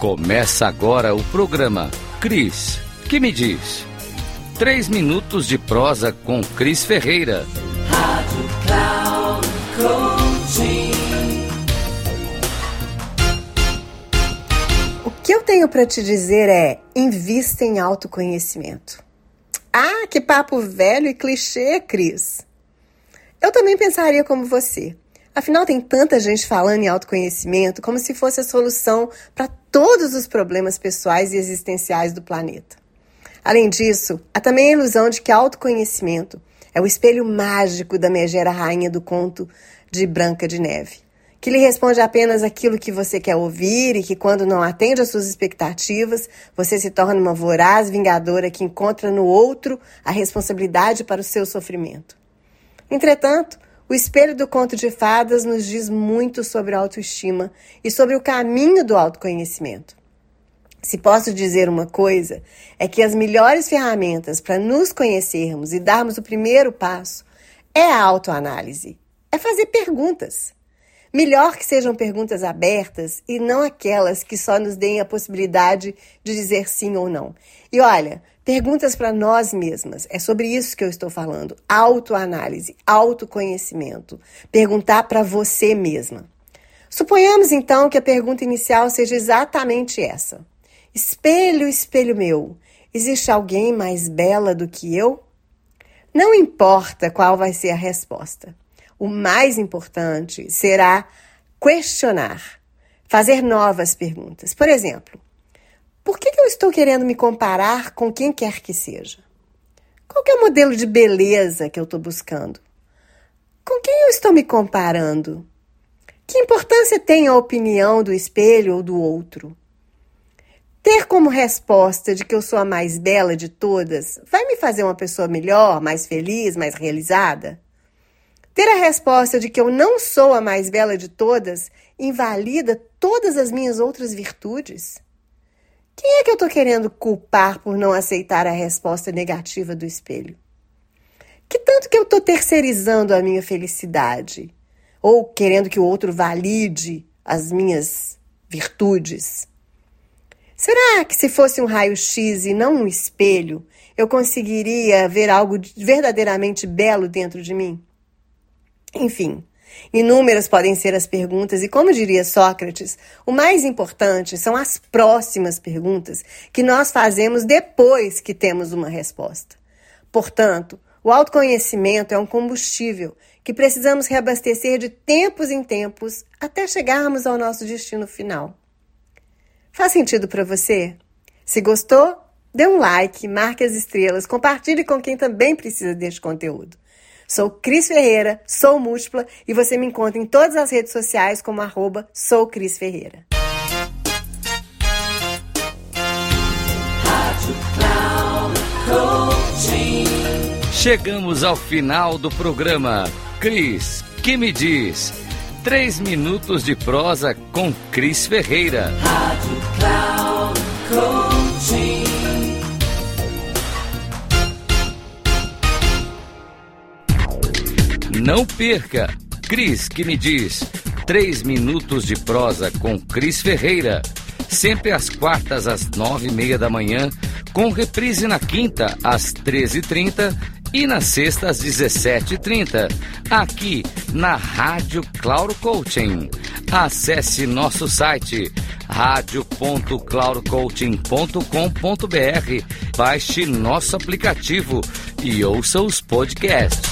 Começa agora o programa Cris, que me diz? Três minutos de prosa com Cris Ferreira. Rádio Cloud Coaching. O que eu tenho para te dizer é: invista em autoconhecimento. Ah, que papo velho e clichê, Cris. Eu também pensaria como você. Afinal, tem tanta gente falando em autoconhecimento como se fosse a solução para todos os problemas pessoais e existenciais do planeta. Além disso, há também a ilusão de que autoconhecimento é o espelho mágico da megera rainha do conto de Branca de Neve, que lhe responde apenas aquilo que você quer ouvir e que, quando não atende às suas expectativas, você se torna uma voraz vingadora que encontra no outro a responsabilidade para o seu sofrimento. Entretanto, o espelho do conto de fadas nos diz muito sobre autoestima e sobre o caminho do autoconhecimento. Se posso dizer uma coisa, é que as melhores ferramentas para nos conhecermos e darmos o primeiro passo é a autoanálise, é fazer perguntas. Melhor que sejam perguntas abertas e não aquelas que só nos deem a possibilidade de dizer sim ou não. E olha, perguntas para nós mesmas. É sobre isso que eu estou falando. Autoanálise, autoconhecimento. Perguntar para você mesma. Suponhamos então que a pergunta inicial seja exatamente essa: Espelho, espelho meu, existe alguém mais bela do que eu? Não importa qual vai ser a resposta. O mais importante será questionar, fazer novas perguntas. Por exemplo, por que, eu estou querendo me comparar com quem quer que seja? Qual é o modelo de beleza que eu estou buscando? Com quem eu estou me comparando? Que importância tem a opinião do espelho ou do outro? Ter como resposta de que eu sou a mais bela de todas vai me fazer uma pessoa melhor, mais feliz, mais realizada? Ter a resposta de que eu não sou a mais bela de todas invalida todas as minhas outras virtudes? Quem é que eu estou querendo culpar por não aceitar a resposta negativa do espelho? Que tanto que eu estou terceirizando a minha felicidade? Ou querendo que o outro valide as minhas virtudes? Será que se fosse um raio-x e não um espelho, eu conseguiria ver algo verdadeiramente belo dentro de mim? Enfim, inúmeras podem ser as perguntas, e como diria Sócrates, o mais importante são as próximas perguntas que nós fazemos depois que temos uma resposta. Portanto, o autoconhecimento é um combustível que precisamos reabastecer de tempos em tempos até chegarmos ao nosso destino final. Faz sentido para você? Se gostou, dê um like, marque as estrelas, compartilhe com quem também precisa deste conteúdo. Sou Cris Ferreira, sou múltipla e você me encontra em todas as redes sociais como arroba sou Cris Ferreira. Chegamos ao final do programa. Cris, que me diz? Três minutos de prosa com Cris Ferreira. Rádio Não perca! Cris que me diz. Três minutos de prosa com Cris Ferreira. Sempre às quartas, às nove e meia da manhã, com reprise na quinta, às treze e trinta e na sexta, às dezessete e trinta. Aqui na Rádio Claro Coaching. Acesse nosso site radio.claurocoaching.com.br, baixe nosso aplicativo e ouça os podcasts.